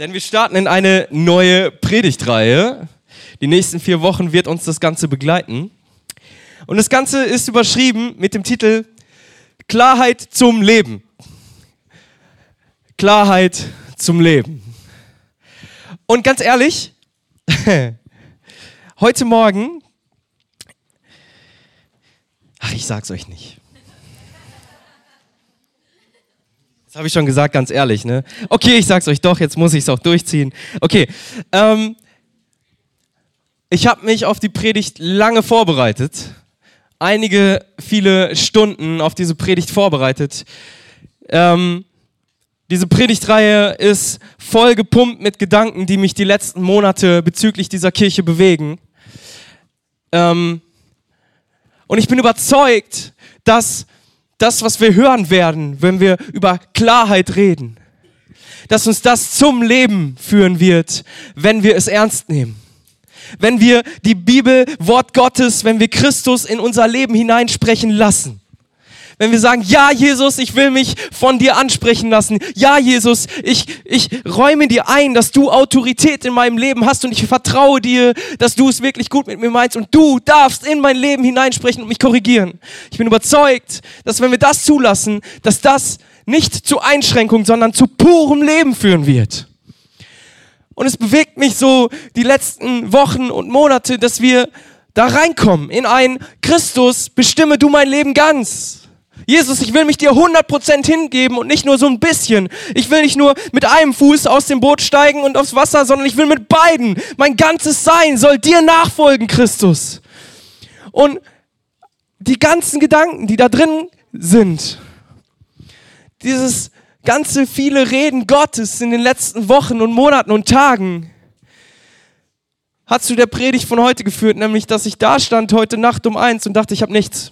Denn wir starten in eine neue Predigtreihe. Die nächsten vier Wochen wird uns das Ganze begleiten. Und das Ganze ist überschrieben mit dem Titel Klarheit zum Leben. Klarheit zum Leben. Und ganz ehrlich, heute Morgen, ach, ich sag's euch nicht. Das habe ich schon gesagt, ganz ehrlich, ne? Okay, ich sag's euch doch, jetzt muss ich es auch durchziehen. Okay, ähm, ich habe mich auf die Predigt lange vorbereitet. Einige, viele Stunden auf diese Predigt vorbereitet. Ähm, diese Predigtreihe ist voll gepumpt mit Gedanken, die mich die letzten Monate bezüglich dieser Kirche bewegen. Ähm, und ich bin überzeugt, dass das, was wir hören werden, wenn wir über Klarheit reden, dass uns das zum Leben führen wird, wenn wir es ernst nehmen. Wenn wir die Bibel, Wort Gottes, wenn wir Christus in unser Leben hineinsprechen lassen wenn wir sagen, ja Jesus, ich will mich von dir ansprechen lassen. Ja Jesus, ich, ich räume dir ein, dass du Autorität in meinem Leben hast und ich vertraue dir, dass du es wirklich gut mit mir meinst und du darfst in mein Leben hineinsprechen und mich korrigieren. Ich bin überzeugt, dass wenn wir das zulassen, dass das nicht zu Einschränkung, sondern zu purem Leben führen wird. Und es bewegt mich so die letzten Wochen und Monate, dass wir da reinkommen in ein Christus, bestimme du mein Leben ganz. Jesus, ich will mich dir 100% hingeben und nicht nur so ein bisschen. Ich will nicht nur mit einem Fuß aus dem Boot steigen und aufs Wasser, sondern ich will mit beiden. Mein ganzes Sein soll dir nachfolgen, Christus. Und die ganzen Gedanken, die da drin sind, dieses ganze viele Reden Gottes in den letzten Wochen und Monaten und Tagen, hat zu der Predigt von heute geführt, nämlich dass ich da stand heute Nacht um eins und dachte, ich habe nichts.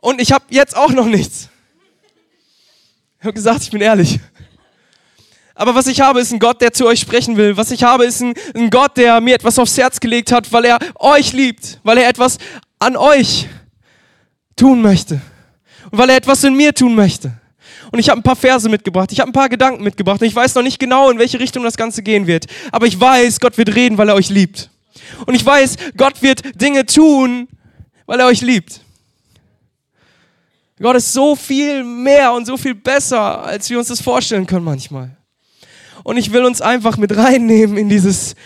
Und ich habe jetzt auch noch nichts. Ich habe gesagt, ich bin ehrlich. Aber was ich habe, ist ein Gott, der zu euch sprechen will. Was ich habe, ist ein, ein, Gott, der mir etwas aufs Herz gelegt hat, weil er euch liebt, weil er etwas an euch tun möchte und weil er etwas in mir tun möchte. Und ich habe ein paar Verse mitgebracht, ich habe ein paar Gedanken mitgebracht und ich weiß noch nicht genau, in welche Richtung das Ganze gehen wird. Aber ich weiß, Gott wird reden, weil er euch liebt. Und ich weiß, Gott wird Dinge tun, weil er euch liebt. Gott ist so viel mehr und so viel besser, als wir uns das vorstellen können manchmal. Und ich will uns einfach mit reinnehmen in dieses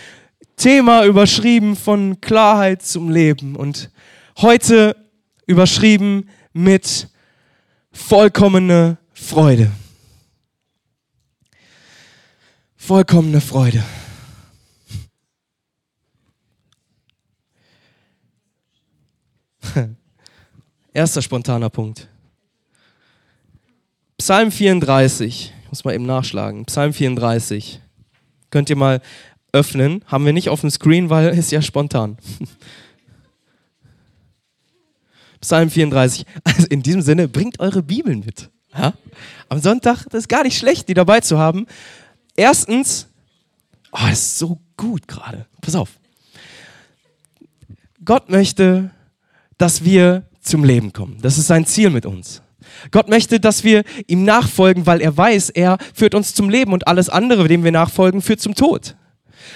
Thema überschrieben von Klarheit zum Leben und heute überschrieben mit vollkommene Freude. Vollkommene Freude. Erster spontaner Punkt. Psalm 34. Ich muss mal eben nachschlagen. Psalm 34. Könnt ihr mal öffnen. Haben wir nicht auf dem Screen, weil es ja spontan. Psalm 34. Also in diesem Sinne, bringt eure Bibeln mit. Ja? Am Sonntag, das ist gar nicht schlecht, die dabei zu haben. Erstens, oh, das ist so gut gerade. Pass auf. Gott möchte, dass wir zum Leben kommen. Das ist sein Ziel mit uns. Gott möchte, dass wir ihm nachfolgen, weil er weiß, er führt uns zum Leben und alles andere, dem wir nachfolgen, führt zum Tod.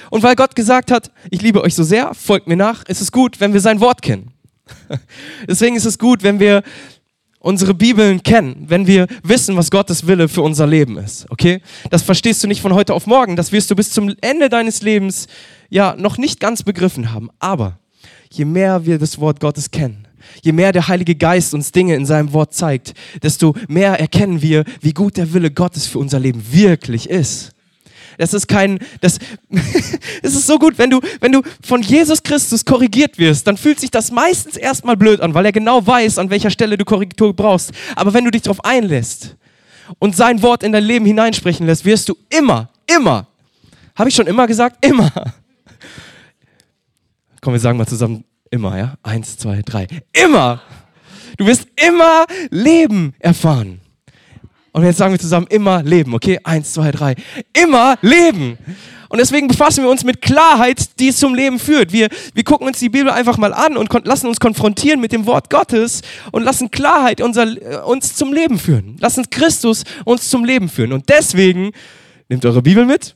Und weil Gott gesagt hat, ich liebe euch so sehr, folgt mir nach, ist es gut, wenn wir sein Wort kennen. Deswegen ist es gut, wenn wir unsere Bibeln kennen, wenn wir wissen, was Gottes Wille für unser Leben ist. Okay? Das verstehst du nicht von heute auf morgen, das wirst du bis zum Ende deines Lebens ja noch nicht ganz begriffen haben. Aber je mehr wir das Wort Gottes kennen, Je mehr der Heilige Geist uns Dinge in seinem Wort zeigt, desto mehr erkennen wir, wie gut der Wille Gottes für unser Leben wirklich ist. Das ist kein, das, es ist so gut, wenn du, wenn du von Jesus Christus korrigiert wirst, dann fühlt sich das meistens erstmal blöd an, weil er genau weiß, an welcher Stelle du Korrektur brauchst. Aber wenn du dich darauf einlässt und sein Wort in dein Leben hineinsprechen lässt, wirst du immer, immer, habe ich schon immer gesagt, immer. Komm, wir sagen mal zusammen, Immer, ja? Eins, zwei, drei. Immer! Du wirst immer Leben erfahren. Und jetzt sagen wir zusammen immer Leben, okay? Eins, zwei, drei. Immer Leben. Und deswegen befassen wir uns mit Klarheit, die zum Leben führt. Wir, wir gucken uns die Bibel einfach mal an und lassen uns konfrontieren mit dem Wort Gottes und lassen Klarheit unser, äh, uns zum Leben führen. Lassen Christus uns zum Leben führen. Und deswegen nehmt eure Bibel mit,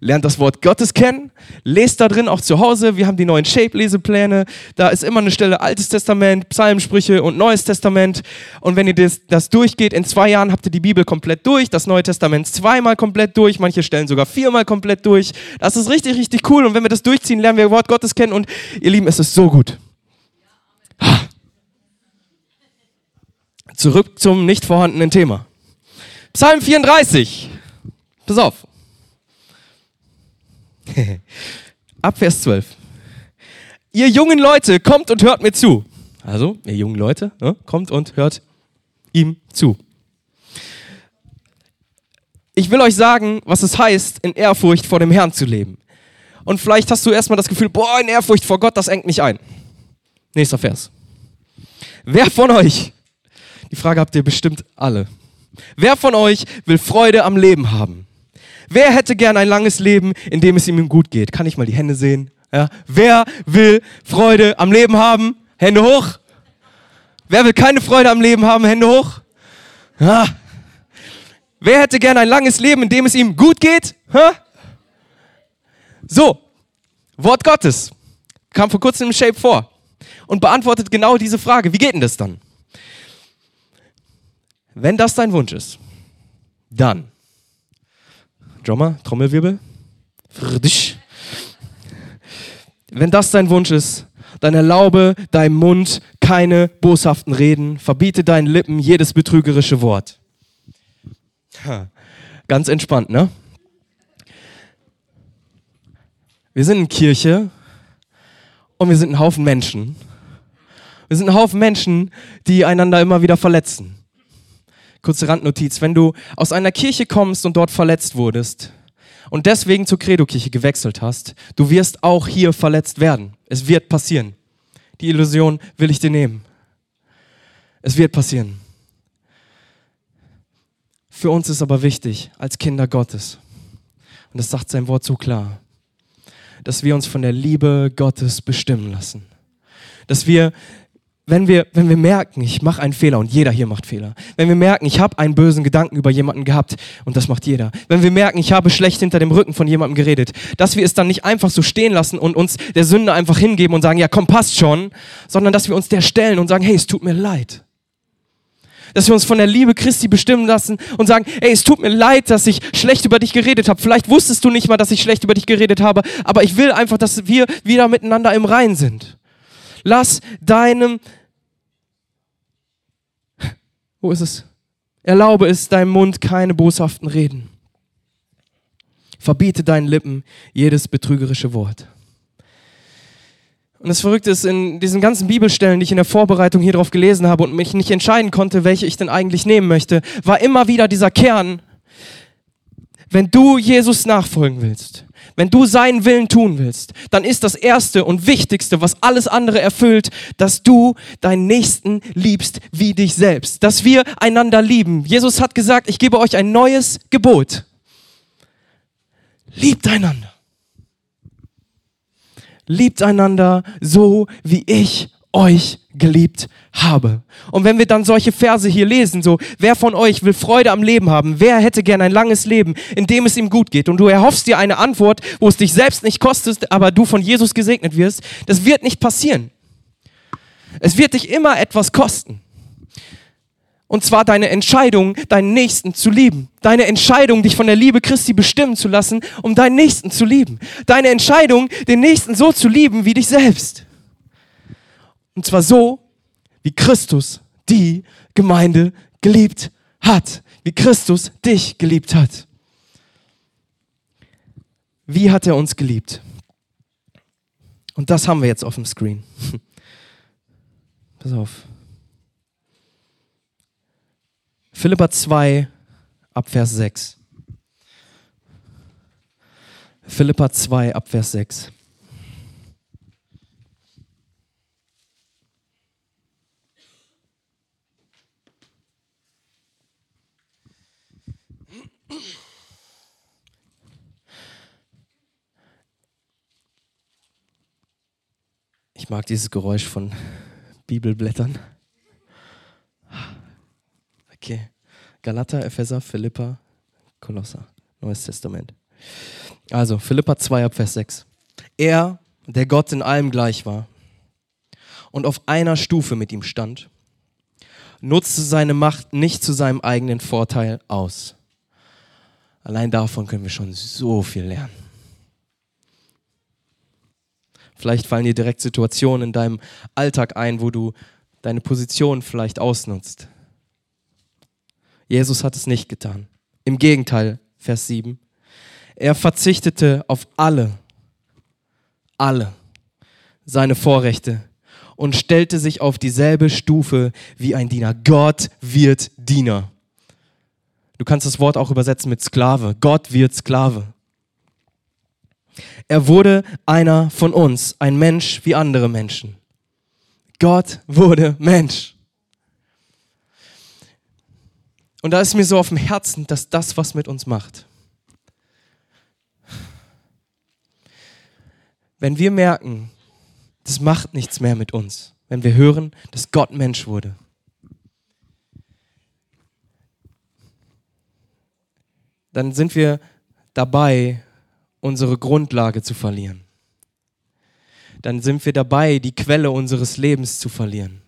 lernt das Wort Gottes kennen, lest da drin auch zu Hause. Wir haben die neuen Shape-Lesepläne. Da ist immer eine Stelle Altes Testament, Psalmsprüche und Neues Testament. Und wenn ihr das, das durchgeht, in zwei Jahren habt ihr die Bibel komplett durch, das Neue Testament zweimal komplett durch, manche Stellen sogar viermal komplett durch. Das ist richtig, richtig cool. Und wenn wir das durchziehen, lernen wir Wort Gottes kennen. Und ihr Lieben, es ist so gut. Zurück zum nicht vorhandenen Thema. Psalm 34. Pass auf. Ab Vers 12. Ihr jungen Leute, kommt und hört mir zu. Also, ihr jungen Leute, ne, kommt und hört ihm zu. Ich will euch sagen, was es heißt, in Ehrfurcht vor dem Herrn zu leben. Und vielleicht hast du erstmal das Gefühl, boah, in Ehrfurcht vor Gott, das engt mich ein. Nächster Vers. Wer von euch, die Frage habt ihr bestimmt alle, wer von euch will Freude am Leben haben? Wer hätte gern ein langes Leben, in dem es ihm gut geht? Kann ich mal die Hände sehen? Ja. Wer will Freude am Leben haben? Hände hoch. Wer will keine Freude am Leben haben? Hände hoch. Ja. Wer hätte gern ein langes Leben, in dem es ihm gut geht? Ha? So, Wort Gottes kam vor kurzem im Shape vor und beantwortet genau diese Frage. Wie geht denn das dann? Wenn das dein Wunsch ist, dann Drummer, Trommelwirbel. Wenn das dein Wunsch ist, dann erlaube deinem Mund keine boshaften Reden, verbiete deinen Lippen jedes betrügerische Wort. Ganz entspannt, ne? Wir sind in Kirche und wir sind ein Haufen Menschen. Wir sind ein Haufen Menschen, die einander immer wieder verletzen. Kurze Randnotiz, wenn du aus einer Kirche kommst und dort verletzt wurdest und deswegen zur Credo-Kirche gewechselt hast, du wirst auch hier verletzt werden. Es wird passieren. Die Illusion will ich dir nehmen. Es wird passieren. Für uns ist aber wichtig, als Kinder Gottes, und das sagt sein Wort so klar, dass wir uns von der Liebe Gottes bestimmen lassen. Dass wir wenn wir, wenn wir merken, ich mache einen Fehler und jeder hier macht Fehler. Wenn wir merken, ich habe einen bösen Gedanken über jemanden gehabt und das macht jeder. Wenn wir merken, ich habe schlecht hinter dem Rücken von jemandem geredet, dass wir es dann nicht einfach so stehen lassen und uns der Sünde einfach hingeben und sagen, ja komm, passt schon, sondern dass wir uns der stellen und sagen, hey, es tut mir leid. Dass wir uns von der Liebe Christi bestimmen lassen und sagen, ey, es tut mir leid, dass ich schlecht über dich geredet habe. Vielleicht wusstest du nicht mal, dass ich schlecht über dich geredet habe, aber ich will einfach, dass wir wieder miteinander im Rein sind. Lass deinem wo ist es? Erlaube es deinem Mund keine boshaften Reden. Verbiete deinen Lippen jedes betrügerische Wort. Und das Verrückte ist, in diesen ganzen Bibelstellen, die ich in der Vorbereitung hier drauf gelesen habe und mich nicht entscheiden konnte, welche ich denn eigentlich nehmen möchte, war immer wieder dieser Kern, wenn du Jesus nachfolgen willst, wenn du seinen Willen tun willst, dann ist das Erste und Wichtigste, was alles andere erfüllt, dass du deinen Nächsten liebst wie dich selbst. Dass wir einander lieben. Jesus hat gesagt, ich gebe euch ein neues Gebot. Liebt einander. Liebt einander so, wie ich euch geliebt habe. Und wenn wir dann solche Verse hier lesen, so, wer von euch will Freude am Leben haben? Wer hätte gern ein langes Leben, in dem es ihm gut geht? Und du erhoffst dir eine Antwort, wo es dich selbst nicht kostet, aber du von Jesus gesegnet wirst. Das wird nicht passieren. Es wird dich immer etwas kosten. Und zwar deine Entscheidung, deinen Nächsten zu lieben. Deine Entscheidung, dich von der Liebe Christi bestimmen zu lassen, um deinen Nächsten zu lieben. Deine Entscheidung, den Nächsten so zu lieben wie dich selbst. Und zwar so, wie Christus die Gemeinde geliebt hat. Wie Christus dich geliebt hat. Wie hat er uns geliebt? Und das haben wir jetzt auf dem Screen. Pass auf. Philippa 2, Abvers 6. Philippa 2, Abvers 6. Ich mag dieses Geräusch von Bibelblättern. Okay. Galater, Epheser, Philippa, Kolosser. Neues Testament. Also, Philippa 2 ab Vers 6. Er, der Gott in allem gleich war und auf einer Stufe mit ihm stand, nutzte seine Macht nicht zu seinem eigenen Vorteil aus. Allein davon können wir schon so viel lernen. Vielleicht fallen dir direkt Situationen in deinem Alltag ein, wo du deine Position vielleicht ausnutzt. Jesus hat es nicht getan. Im Gegenteil, Vers 7. Er verzichtete auf alle, alle seine Vorrechte und stellte sich auf dieselbe Stufe wie ein Diener. Gott wird Diener. Du kannst das Wort auch übersetzen mit Sklave. Gott wird Sklave. Er wurde einer von uns, ein Mensch wie andere Menschen. Gott wurde Mensch. Und da ist mir so auf dem Herzen, dass das was mit uns macht. Wenn wir merken, das macht nichts mehr mit uns, wenn wir hören, dass Gott Mensch wurde. Dann sind wir dabei, unsere Grundlage zu verlieren. Dann sind wir dabei, die Quelle unseres Lebens zu verlieren.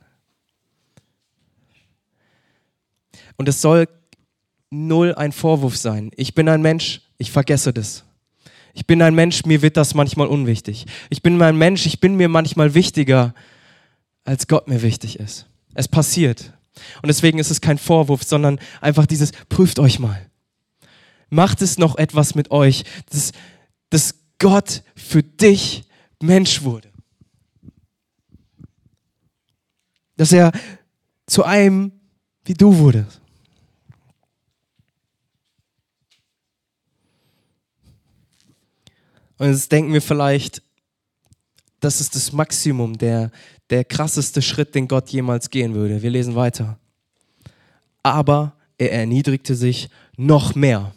Und es soll null ein Vorwurf sein. Ich bin ein Mensch, ich vergesse das. Ich bin ein Mensch, mir wird das manchmal unwichtig. Ich bin ein Mensch, ich bin mir manchmal wichtiger, als Gott mir wichtig ist. Es passiert. Und deswegen ist es kein Vorwurf, sondern einfach dieses, prüft euch mal. Macht es noch etwas mit euch, dass, dass Gott für dich Mensch wurde. Dass er zu einem wie du wurdest. Und jetzt denken wir vielleicht, das ist das Maximum, der, der krasseste Schritt, den Gott jemals gehen würde. Wir lesen weiter. Aber er erniedrigte sich noch mehr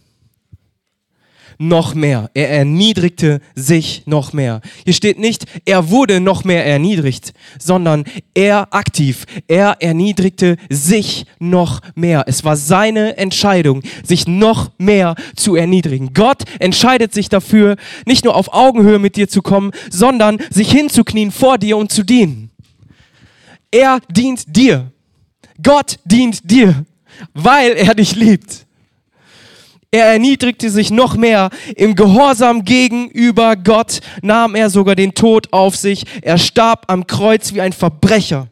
noch mehr. Er erniedrigte sich noch mehr. Hier steht nicht, er wurde noch mehr erniedrigt, sondern er aktiv. Er erniedrigte sich noch mehr. Es war seine Entscheidung, sich noch mehr zu erniedrigen. Gott entscheidet sich dafür, nicht nur auf Augenhöhe mit dir zu kommen, sondern sich hinzuknien vor dir und zu dienen. Er dient dir. Gott dient dir, weil er dich liebt. Er erniedrigte sich noch mehr. Im Gehorsam gegenüber Gott nahm er sogar den Tod auf sich. Er starb am Kreuz wie ein Verbrecher.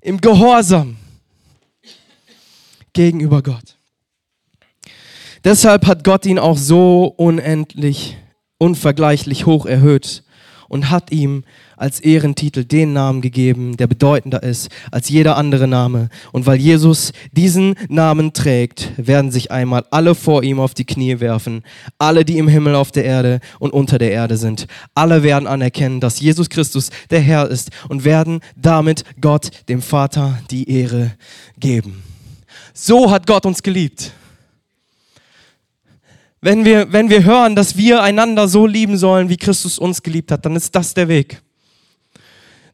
Im Gehorsam gegenüber Gott. Deshalb hat Gott ihn auch so unendlich, unvergleichlich hoch erhöht und hat ihm als Ehrentitel den Namen gegeben, der bedeutender ist als jeder andere Name. Und weil Jesus diesen Namen trägt, werden sich einmal alle vor ihm auf die Knie werfen, alle, die im Himmel, auf der Erde und unter der Erde sind. Alle werden anerkennen, dass Jesus Christus der Herr ist und werden damit Gott, dem Vater, die Ehre geben. So hat Gott uns geliebt. Wenn wir, wenn wir hören, dass wir einander so lieben sollen, wie Christus uns geliebt hat, dann ist das der Weg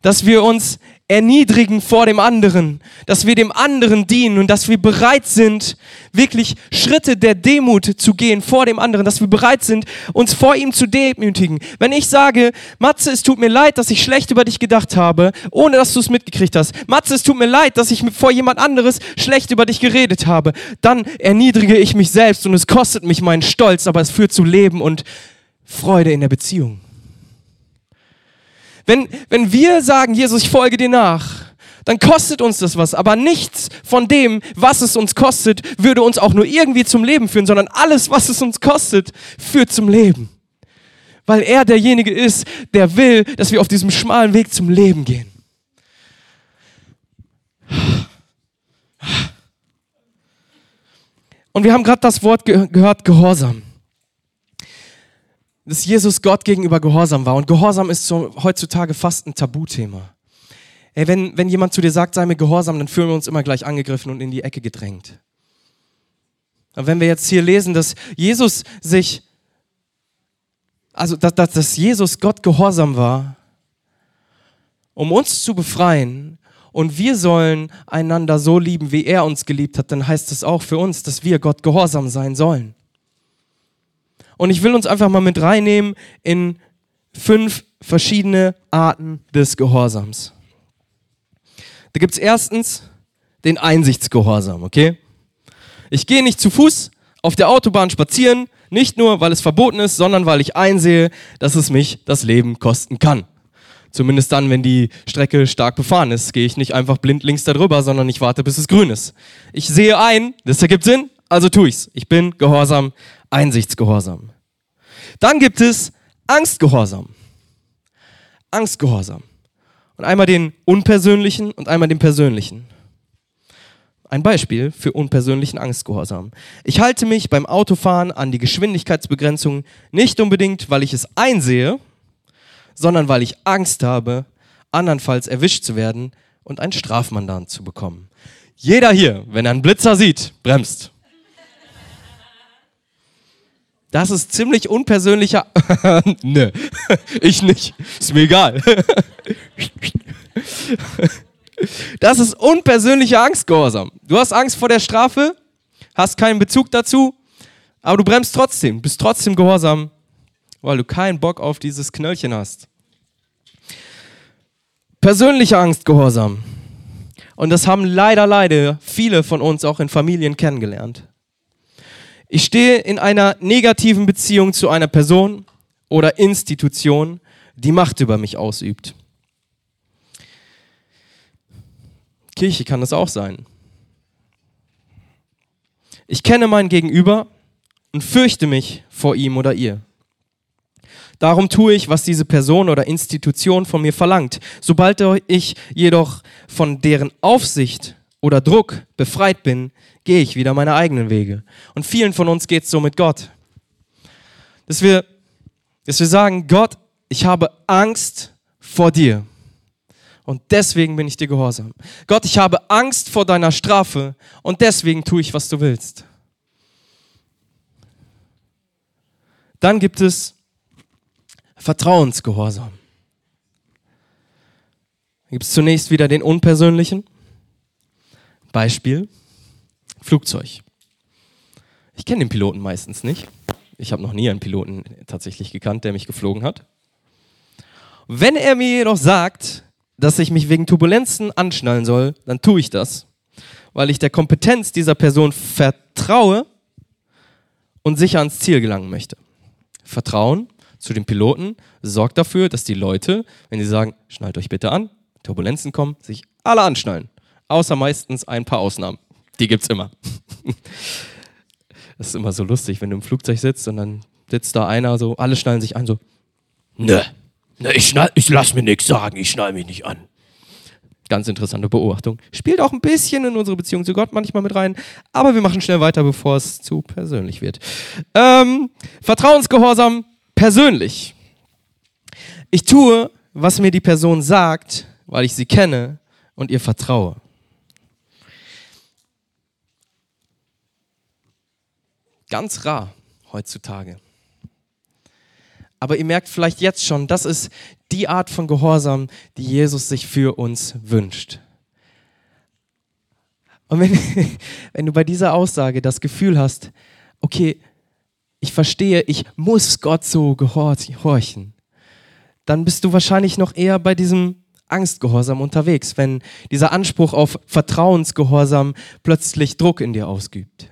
dass wir uns erniedrigen vor dem anderen, dass wir dem anderen dienen und dass wir bereit sind, wirklich Schritte der Demut zu gehen vor dem anderen, dass wir bereit sind, uns vor ihm zu demütigen. Wenn ich sage, Matze, es tut mir leid, dass ich schlecht über dich gedacht habe, ohne dass du es mitgekriegt hast. Matze, es tut mir leid, dass ich vor jemand anderes schlecht über dich geredet habe. Dann erniedrige ich mich selbst und es kostet mich meinen Stolz, aber es führt zu Leben und Freude in der Beziehung. Wenn, wenn wir sagen, Jesus, ich folge dir nach, dann kostet uns das was. Aber nichts von dem, was es uns kostet, würde uns auch nur irgendwie zum Leben führen, sondern alles, was es uns kostet, führt zum Leben. Weil er derjenige ist, der will, dass wir auf diesem schmalen Weg zum Leben gehen. Und wir haben gerade das Wort ge gehört, Gehorsam dass Jesus Gott gegenüber gehorsam war. Und Gehorsam ist so heutzutage fast ein Tabuthema. Ey, wenn, wenn jemand zu dir sagt, sei mir gehorsam, dann fühlen wir uns immer gleich angegriffen und in die Ecke gedrängt. Aber wenn wir jetzt hier lesen, dass Jesus sich, also dass, dass, dass Jesus Gott gehorsam war um uns zu befreien und wir sollen einander so lieben, wie er uns geliebt hat, dann heißt es auch für uns, dass wir Gott gehorsam sein sollen. Und ich will uns einfach mal mit reinnehmen in fünf verschiedene Arten des Gehorsams. Da gibt es erstens den Einsichtsgehorsam, okay? Ich gehe nicht zu Fuß auf der Autobahn spazieren, nicht nur, weil es verboten ist, sondern weil ich einsehe, dass es mich das Leben kosten kann. Zumindest dann, wenn die Strecke stark befahren ist, gehe ich nicht einfach blind links darüber, sondern ich warte, bis es grün ist. Ich sehe ein, das ergibt Sinn, also tue ich's. Ich bin gehorsam, einsichtsgehorsam. Dann gibt es Angstgehorsam. Angstgehorsam. Und einmal den unpersönlichen und einmal den persönlichen. Ein Beispiel für unpersönlichen Angstgehorsam. Ich halte mich beim Autofahren an die Geschwindigkeitsbegrenzung nicht unbedingt, weil ich es einsehe, sondern weil ich Angst habe, andernfalls erwischt zu werden und ein Strafmandat zu bekommen. Jeder hier, wenn er einen Blitzer sieht, bremst. Das ist ziemlich unpersönlicher. Nö, ich nicht. Ist mir egal. Das ist unpersönlicher Angstgehorsam. Du hast Angst vor der Strafe, hast keinen Bezug dazu, aber du bremst trotzdem, bist trotzdem gehorsam, weil du keinen Bock auf dieses Knöllchen hast. Persönlicher Angstgehorsam. Und das haben leider, leider viele von uns auch in Familien kennengelernt. Ich stehe in einer negativen Beziehung zu einer Person oder Institution, die Macht über mich ausübt. Kirche kann das auch sein. Ich kenne mein Gegenüber und fürchte mich vor ihm oder ihr. Darum tue ich, was diese Person oder Institution von mir verlangt. Sobald ich jedoch von deren Aufsicht oder Druck befreit bin, gehe ich wieder meine eigenen Wege. Und vielen von uns geht es so mit Gott. Dass wir, dass wir sagen, Gott, ich habe Angst vor dir. Und deswegen bin ich dir gehorsam. Gott, ich habe Angst vor deiner Strafe und deswegen tue ich, was du willst. Dann gibt es Vertrauensgehorsam. Da gibt es zunächst wieder den unpersönlichen. Beispiel, Flugzeug. Ich kenne den Piloten meistens nicht. Ich habe noch nie einen Piloten tatsächlich gekannt, der mich geflogen hat. Wenn er mir jedoch sagt, dass ich mich wegen Turbulenzen anschnallen soll, dann tue ich das, weil ich der Kompetenz dieser Person vertraue und sicher ans Ziel gelangen möchte. Vertrauen zu den Piloten sorgt dafür, dass die Leute, wenn sie sagen, schnallt euch bitte an, Turbulenzen kommen, sich alle anschnallen. Außer meistens ein paar Ausnahmen. Die gibt es immer. Das ist immer so lustig, wenn du im Flugzeug sitzt und dann sitzt da einer so, alle schnallen sich an, so, nö, na, ich, schnall, ich lass mir nichts sagen, ich schnall mich nicht an. Ganz interessante Beobachtung. Spielt auch ein bisschen in unsere Beziehung zu Gott manchmal mit rein, aber wir machen schnell weiter, bevor es zu persönlich wird. Ähm, Vertrauensgehorsam persönlich. Ich tue, was mir die Person sagt, weil ich sie kenne und ihr vertraue. Ganz rar heutzutage. Aber ihr merkt vielleicht jetzt schon, das ist die Art von Gehorsam, die Jesus sich für uns wünscht. Und wenn, wenn du bei dieser Aussage das Gefühl hast, okay, ich verstehe, ich muss Gott so gehorchen, dann bist du wahrscheinlich noch eher bei diesem Angstgehorsam unterwegs, wenn dieser Anspruch auf Vertrauensgehorsam plötzlich Druck in dir ausübt.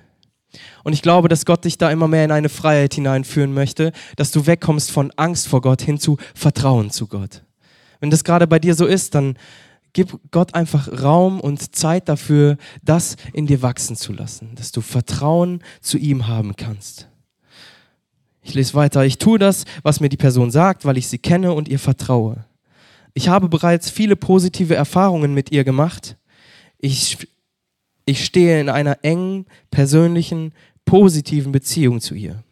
Und ich glaube, dass Gott dich da immer mehr in eine Freiheit hineinführen möchte, dass du wegkommst von Angst vor Gott hin zu Vertrauen zu Gott. Wenn das gerade bei dir so ist, dann gib Gott einfach Raum und Zeit dafür, das in dir wachsen zu lassen, dass du Vertrauen zu ihm haben kannst. Ich lese weiter. Ich tue das, was mir die Person sagt, weil ich sie kenne und ihr vertraue. Ich habe bereits viele positive Erfahrungen mit ihr gemacht. Ich, ich stehe in einer engen, persönlichen, positiven Beziehung zu ihr.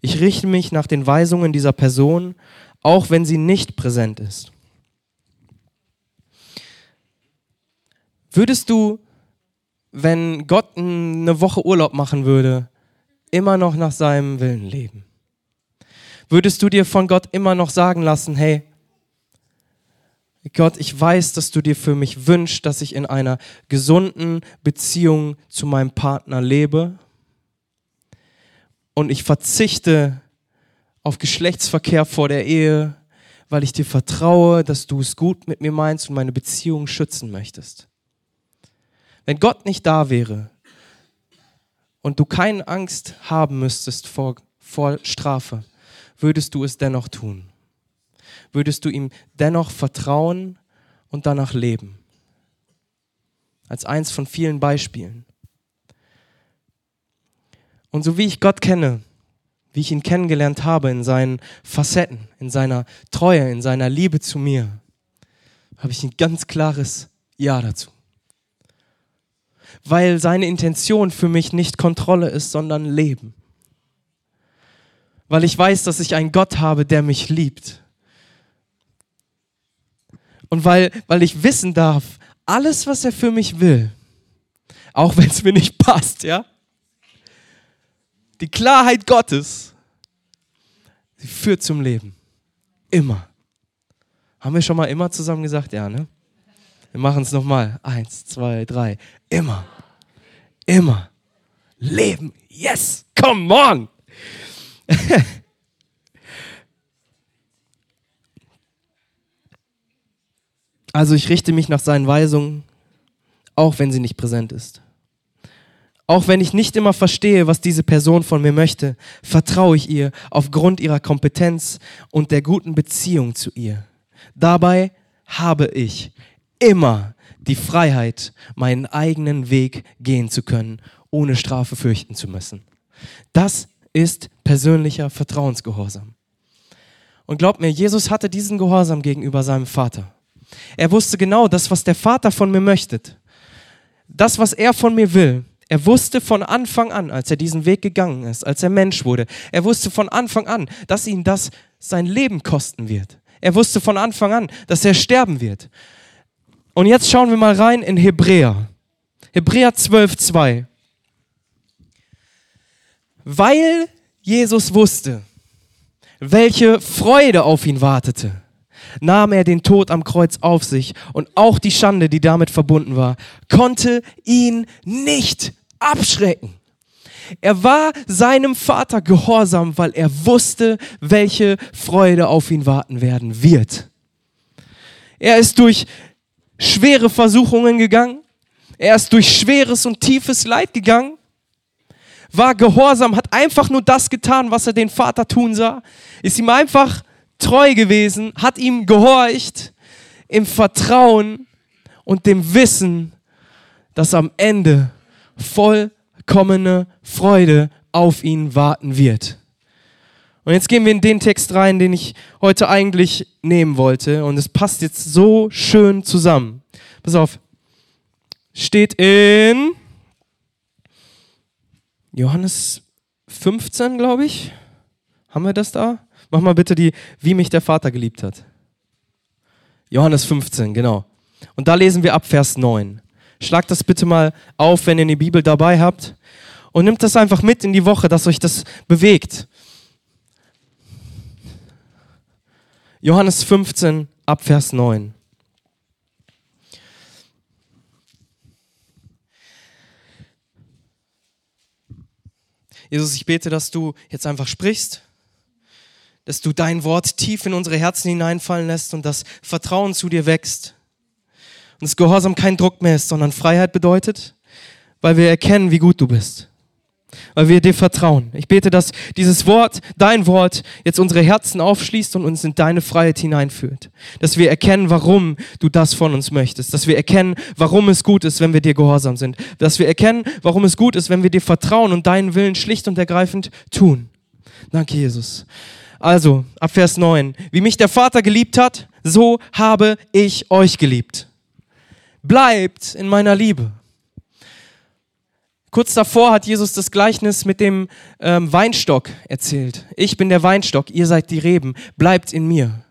Ich richte mich nach den Weisungen dieser Person, auch wenn sie nicht präsent ist. Würdest du, wenn Gott eine Woche Urlaub machen würde, immer noch nach seinem Willen leben? Würdest du dir von Gott immer noch sagen lassen, hey, Gott, ich weiß, dass du dir für mich wünschst, dass ich in einer gesunden Beziehung zu meinem Partner lebe. Und ich verzichte auf Geschlechtsverkehr vor der Ehe, weil ich dir vertraue, dass du es gut mit mir meinst und meine Beziehung schützen möchtest. Wenn Gott nicht da wäre und du keine Angst haben müsstest vor, vor Strafe, würdest du es dennoch tun würdest du ihm dennoch vertrauen und danach leben. Als eins von vielen Beispielen. Und so wie ich Gott kenne, wie ich ihn kennengelernt habe in seinen Facetten, in seiner Treue, in seiner Liebe zu mir, habe ich ein ganz klares Ja dazu. Weil seine Intention für mich nicht Kontrolle ist, sondern Leben. Weil ich weiß, dass ich einen Gott habe, der mich liebt und weil, weil ich wissen darf, alles, was er für mich will, auch wenn es mir nicht passt, ja, die Klarheit Gottes, sie führt zum Leben. Immer. Haben wir schon mal immer zusammen gesagt? Ja, ne? Wir machen es nochmal. Eins, zwei, drei. Immer. Immer. Leben. Yes. Come on. Also ich richte mich nach seinen Weisungen, auch wenn sie nicht präsent ist. Auch wenn ich nicht immer verstehe, was diese Person von mir möchte, vertraue ich ihr aufgrund ihrer Kompetenz und der guten Beziehung zu ihr. Dabei habe ich immer die Freiheit, meinen eigenen Weg gehen zu können, ohne Strafe fürchten zu müssen. Das ist persönlicher Vertrauensgehorsam. Und glaubt mir, Jesus hatte diesen Gehorsam gegenüber seinem Vater. Er wusste genau das, was der Vater von mir möchte. Das, was er von mir will. Er wusste von Anfang an, als er diesen Weg gegangen ist, als er Mensch wurde, er wusste von Anfang an, dass ihn das sein Leben kosten wird. Er wusste von Anfang an, dass er sterben wird. Und jetzt schauen wir mal rein in Hebräer. Hebräer 12, 2. Weil Jesus wusste, welche Freude auf ihn wartete nahm er den Tod am Kreuz auf sich und auch die Schande, die damit verbunden war, konnte ihn nicht abschrecken. Er war seinem Vater gehorsam, weil er wusste, welche Freude auf ihn warten werden wird. Er ist durch schwere Versuchungen gegangen. Er ist durch schweres und tiefes Leid gegangen. War gehorsam, hat einfach nur das getan, was er den Vater tun sah. Ist ihm einfach treu gewesen, hat ihm gehorcht im Vertrauen und dem Wissen, dass am Ende vollkommene Freude auf ihn warten wird. Und jetzt gehen wir in den Text rein, den ich heute eigentlich nehmen wollte. Und es passt jetzt so schön zusammen. Pass auf. Steht in Johannes 15, glaube ich. Haben wir das da? Mach mal bitte die, wie mich der Vater geliebt hat. Johannes 15, genau. Und da lesen wir ab Vers 9. Schlagt das bitte mal auf, wenn ihr die Bibel dabei habt. Und nimmt das einfach mit in die Woche, dass euch das bewegt. Johannes 15 ab Vers 9. Jesus, ich bete, dass du jetzt einfach sprichst dass du dein Wort tief in unsere Herzen hineinfallen lässt und das Vertrauen zu dir wächst. Und das Gehorsam kein Druck mehr ist, sondern Freiheit bedeutet, weil wir erkennen, wie gut du bist. Weil wir dir vertrauen. Ich bete, dass dieses Wort, dein Wort, jetzt unsere Herzen aufschließt und uns in deine Freiheit hineinführt. Dass wir erkennen, warum du das von uns möchtest. Dass wir erkennen, warum es gut ist, wenn wir dir gehorsam sind. Dass wir erkennen, warum es gut ist, wenn wir dir vertrauen und deinen Willen schlicht und ergreifend tun. Danke, Jesus. Also, ab Vers 9. Wie mich der Vater geliebt hat, so habe ich euch geliebt. Bleibt in meiner Liebe. Kurz davor hat Jesus das Gleichnis mit dem ähm, Weinstock erzählt. Ich bin der Weinstock, ihr seid die Reben, bleibt in mir.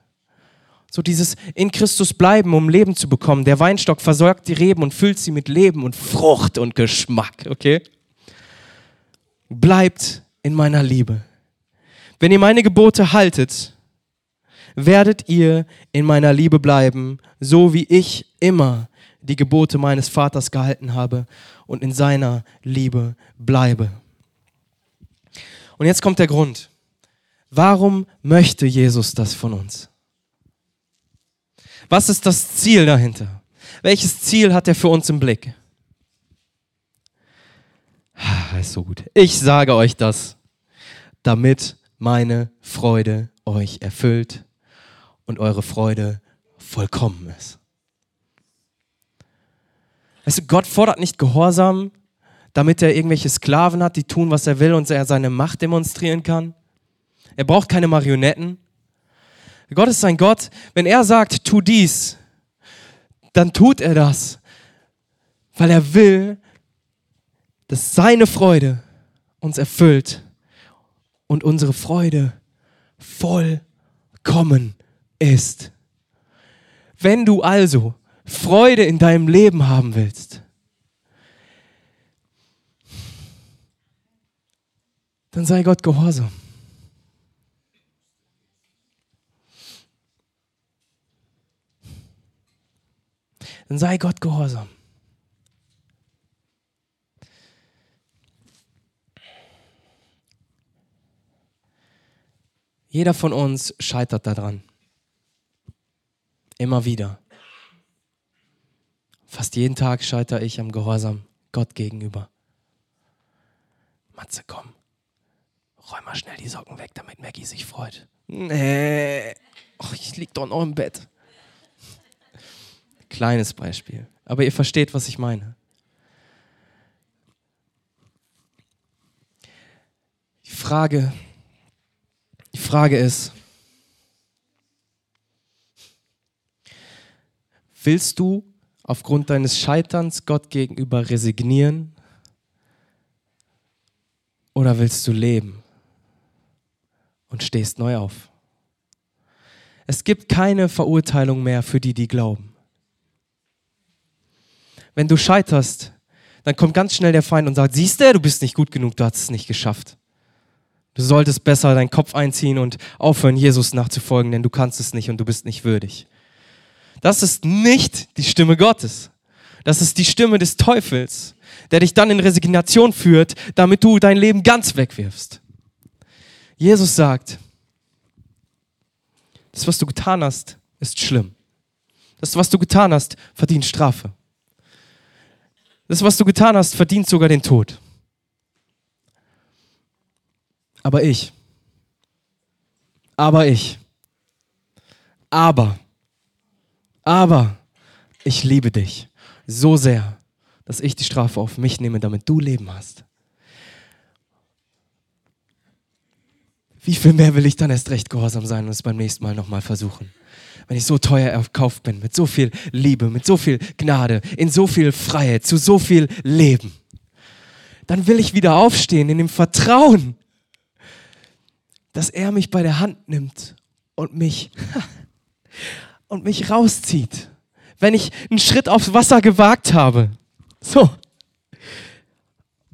So dieses in Christus bleiben, um Leben zu bekommen. Der Weinstock versorgt die Reben und füllt sie mit Leben und Frucht und Geschmack, okay? Bleibt in meiner Liebe. Wenn ihr meine Gebote haltet, werdet ihr in meiner Liebe bleiben, so wie ich immer die Gebote meines Vaters gehalten habe und in seiner Liebe bleibe. Und jetzt kommt der Grund. Warum möchte Jesus das von uns? Was ist das Ziel dahinter? Welches Ziel hat er für uns im Blick? Ah, ist so gut. Ich sage euch das, damit meine Freude euch erfüllt und eure Freude vollkommen ist. Weißt du, Gott fordert nicht Gehorsam, damit er irgendwelche Sklaven hat, die tun, was er will und er seine Macht demonstrieren kann. Er braucht keine Marionetten. Gott ist ein Gott, wenn er sagt, tu dies, dann tut er das, weil er will, dass seine Freude uns erfüllt und unsere Freude vollkommen ist. Wenn du also Freude in deinem Leben haben willst, dann sei Gott gehorsam. Dann sei Gott gehorsam. Jeder von uns scheitert daran. Immer wieder. Fast jeden Tag scheitere ich am Gehorsam Gott gegenüber. Matze, komm. Räum mal schnell die Socken weg, damit Maggie sich freut. Nee. Och, ich lieg doch noch im Bett. Kleines Beispiel. Aber ihr versteht, was ich meine. Die Frage, die Frage ist, willst du aufgrund deines Scheiterns Gott gegenüber resignieren oder willst du leben und stehst neu auf? Es gibt keine Verurteilung mehr für die, die glauben. Wenn du scheiterst, dann kommt ganz schnell der Feind und sagt, siehst du, du bist nicht gut genug, du hast es nicht geschafft. Du solltest besser deinen Kopf einziehen und aufhören, Jesus nachzufolgen, denn du kannst es nicht und du bist nicht würdig. Das ist nicht die Stimme Gottes. Das ist die Stimme des Teufels, der dich dann in Resignation führt, damit du dein Leben ganz wegwirfst. Jesus sagt, das, was du getan hast, ist schlimm. Das, was du getan hast, verdient Strafe. Das, was du getan hast, verdient sogar den Tod. Aber ich, aber ich, aber, aber ich liebe dich so sehr, dass ich die Strafe auf mich nehme, damit du Leben hast. Wie viel mehr will ich dann erst recht gehorsam sein und es beim nächsten Mal nochmal versuchen? Wenn ich so teuer erkauft bin, mit so viel Liebe, mit so viel Gnade, in so viel Freiheit, zu so viel Leben, dann will ich wieder aufstehen in dem Vertrauen, dass er mich bei der Hand nimmt und mich und mich rauszieht. Wenn ich einen Schritt aufs Wasser gewagt habe. So.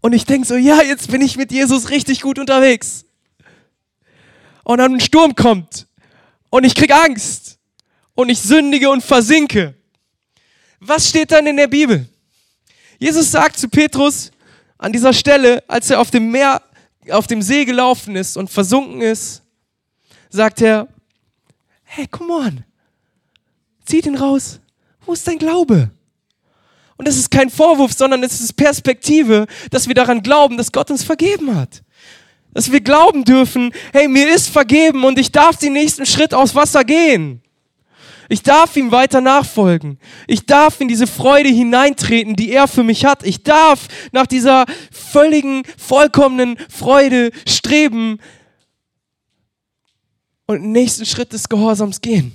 Und ich denke so, ja, jetzt bin ich mit Jesus richtig gut unterwegs. Und dann ein Sturm kommt und ich krieg Angst und ich sündige und versinke. Was steht dann in der Bibel? Jesus sagt zu Petrus an dieser Stelle, als er auf dem Meer auf dem See gelaufen ist und versunken ist, sagt er, hey, come on, zieh den raus. Wo ist dein Glaube? Und es ist kein Vorwurf, sondern es ist Perspektive, dass wir daran glauben, dass Gott uns vergeben hat. Dass wir glauben dürfen, hey, mir ist vergeben und ich darf den nächsten Schritt aufs Wasser gehen. Ich darf ihm weiter nachfolgen. Ich darf in diese Freude hineintreten, die er für mich hat. Ich darf nach dieser völligen, vollkommenen Freude streben und den nächsten Schritt des Gehorsams gehen.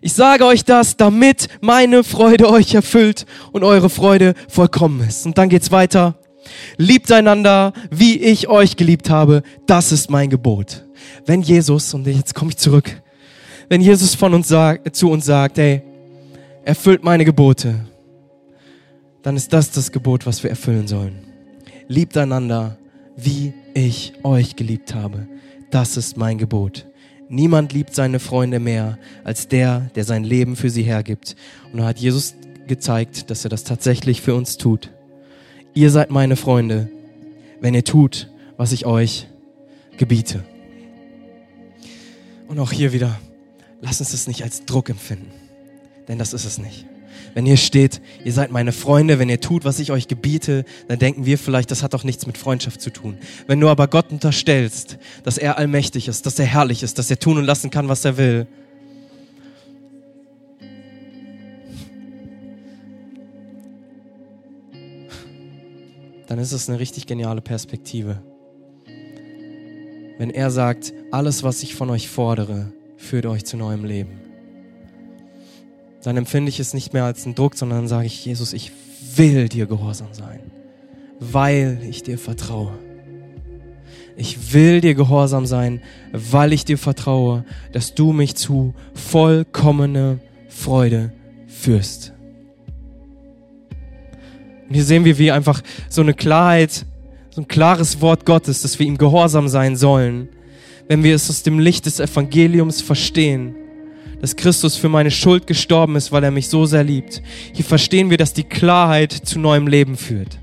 Ich sage euch das, damit meine Freude euch erfüllt und eure Freude vollkommen ist. Und dann geht's weiter. Liebt einander, wie ich euch geliebt habe. Das ist mein Gebot. Wenn Jesus, und jetzt komme ich zurück, wenn Jesus von uns sagt, zu uns sagt, hey, erfüllt meine Gebote, dann ist das das Gebot, was wir erfüllen sollen. Liebt einander, wie ich euch geliebt habe. Das ist mein Gebot. Niemand liebt seine Freunde mehr als der, der sein Leben für sie hergibt. Und da hat Jesus gezeigt, dass er das tatsächlich für uns tut. Ihr seid meine Freunde, wenn ihr tut, was ich euch gebiete. Und auch hier wieder, lasst uns das nicht als Druck empfinden, denn das ist es nicht. Wenn hier steht, ihr seid meine Freunde, wenn ihr tut, was ich euch gebiete, dann denken wir vielleicht, das hat doch nichts mit Freundschaft zu tun. Wenn du aber Gott unterstellst, dass er allmächtig ist, dass er herrlich ist, dass er tun und lassen kann, was er will, dann ist es eine richtig geniale Perspektive. Wenn er sagt, alles, was ich von euch fordere, führt euch zu neuem Leben dann empfinde ich es nicht mehr als einen Druck, sondern dann sage ich, Jesus, ich will dir gehorsam sein, weil ich dir vertraue. Ich will dir gehorsam sein, weil ich dir vertraue, dass du mich zu vollkommener Freude führst. Und hier sehen wir, wie einfach so eine Klarheit, so ein klares Wort Gottes, dass wir ihm gehorsam sein sollen, wenn wir es aus dem Licht des Evangeliums verstehen dass Christus für meine Schuld gestorben ist, weil er mich so sehr liebt. Hier verstehen wir, dass die Klarheit zu neuem Leben führt.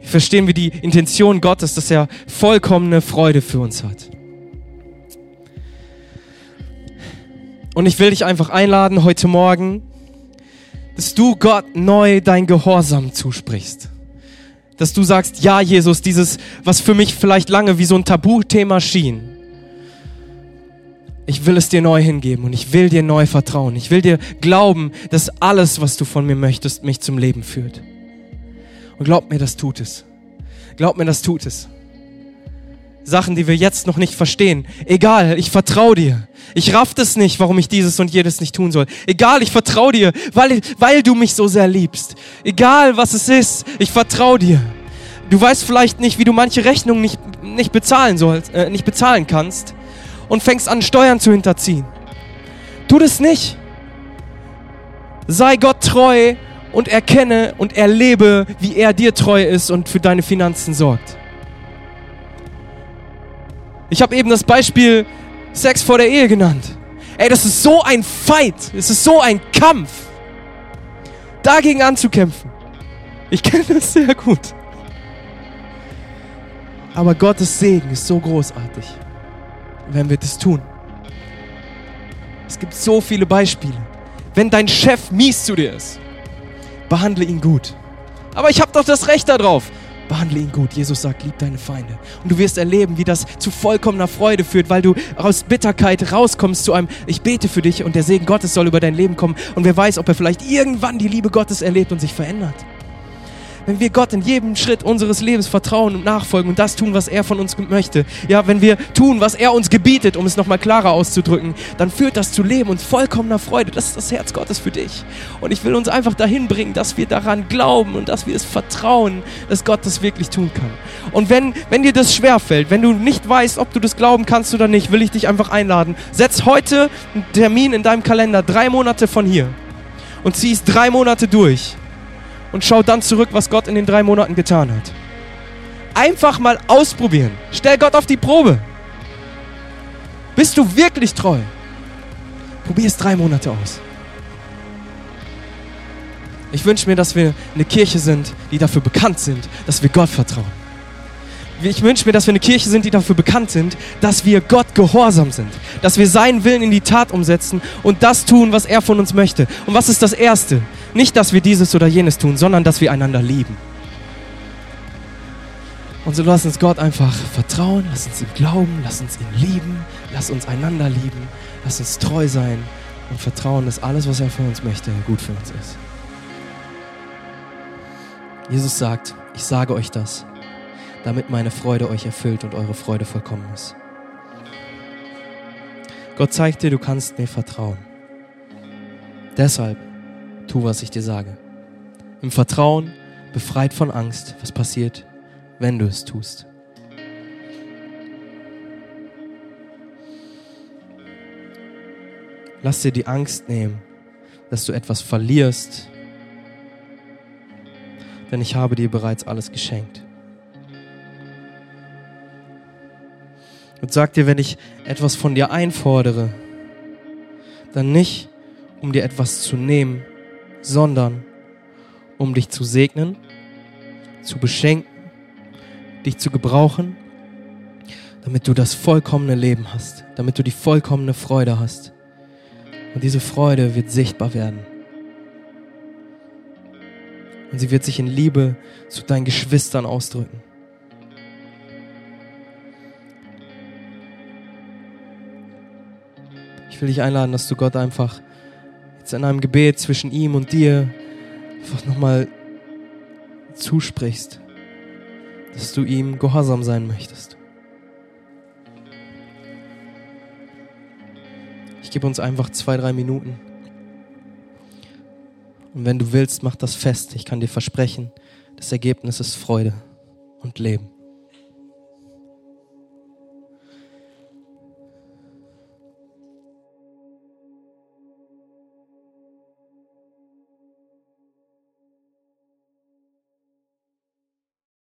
Hier verstehen wir die Intention Gottes, dass er vollkommene Freude für uns hat. Und ich will dich einfach einladen heute Morgen, dass du Gott neu dein Gehorsam zusprichst. Dass du sagst, ja Jesus, dieses, was für mich vielleicht lange wie so ein Tabuthema schien, ich will es dir neu hingeben und ich will dir neu vertrauen. Ich will dir glauben, dass alles, was du von mir möchtest, mich zum Leben führt. Und glaub mir, das tut es. Glaub mir, das tut es. Sachen, die wir jetzt noch nicht verstehen. Egal, ich vertraue dir. Ich raff es nicht, warum ich dieses und jedes nicht tun soll. Egal, ich vertraue dir, weil, weil du mich so sehr liebst. Egal, was es ist, ich vertraue dir. Du weißt vielleicht nicht, wie du manche Rechnungen nicht, nicht bezahlen sollst, äh, nicht bezahlen kannst und fängst an, Steuern zu hinterziehen. Tu das nicht. Sei Gott treu und erkenne und erlebe, wie er dir treu ist und für deine Finanzen sorgt. Ich habe eben das Beispiel Sex vor der Ehe genannt. Ey, das ist so ein Fight, es ist so ein Kampf, dagegen anzukämpfen. Ich kenne das sehr gut. Aber Gottes Segen ist so großartig wenn wir das tun. Es gibt so viele Beispiele. Wenn dein Chef mies zu dir ist, behandle ihn gut. Aber ich habe doch das Recht darauf. Behandle ihn gut. Jesus sagt, lieb deine Feinde. Und du wirst erleben, wie das zu vollkommener Freude führt, weil du aus Bitterkeit rauskommst zu einem, ich bete für dich und der Segen Gottes soll über dein Leben kommen. Und wer weiß, ob er vielleicht irgendwann die Liebe Gottes erlebt und sich verändert wenn wir Gott in jedem Schritt unseres Lebens vertrauen und nachfolgen und das tun, was er von uns möchte, ja, wenn wir tun, was er uns gebietet, um es nochmal klarer auszudrücken, dann führt das zu Leben und vollkommener Freude. Das ist das Herz Gottes für dich. Und ich will uns einfach dahin bringen, dass wir daran glauben und dass wir es vertrauen, dass Gott das wirklich tun kann. Und wenn, wenn dir das schwerfällt, wenn du nicht weißt, ob du das glauben kannst oder nicht, will ich dich einfach einladen. Setz heute einen Termin in deinem Kalender, drei Monate von hier. Und zieh es drei Monate durch und schau dann zurück, was Gott in den drei Monaten getan hat. Einfach mal ausprobieren. Stell Gott auf die Probe. Bist du wirklich treu? Probier es drei Monate aus. Ich wünsche mir, dass wir eine Kirche sind, die dafür bekannt sind, dass wir Gott vertrauen ich wünsche mir, dass wir eine Kirche sind, die dafür bekannt sind, dass wir Gott gehorsam sind, dass wir seinen Willen in die Tat umsetzen und das tun, was er von uns möchte. Und was ist das Erste? Nicht, dass wir dieses oder jenes tun, sondern dass wir einander lieben. Und so lass uns Gott einfach vertrauen, lass uns ihm glauben, lass uns ihn lieben, lass uns einander lieben, lass uns treu sein und vertrauen, dass alles, was er von uns möchte, gut für uns ist. Jesus sagt, ich sage euch das, damit meine Freude euch erfüllt und eure Freude vollkommen ist. Gott zeigt dir, du kannst mir vertrauen. Deshalb tu, was ich dir sage. Im Vertrauen, befreit von Angst, was passiert, wenn du es tust. Lass dir die Angst nehmen, dass du etwas verlierst, denn ich habe dir bereits alles geschenkt. Und sag dir, wenn ich etwas von dir einfordere, dann nicht, um dir etwas zu nehmen, sondern um dich zu segnen, zu beschenken, dich zu gebrauchen, damit du das vollkommene Leben hast, damit du die vollkommene Freude hast. Und diese Freude wird sichtbar werden. Und sie wird sich in Liebe zu deinen Geschwistern ausdrücken. Ich will dich einladen, dass du Gott einfach jetzt in einem Gebet zwischen ihm und dir einfach nochmal zusprichst, dass du ihm gehorsam sein möchtest. Ich gebe uns einfach zwei, drei Minuten. Und wenn du willst, mach das fest. Ich kann dir versprechen, das Ergebnis ist Freude und Leben.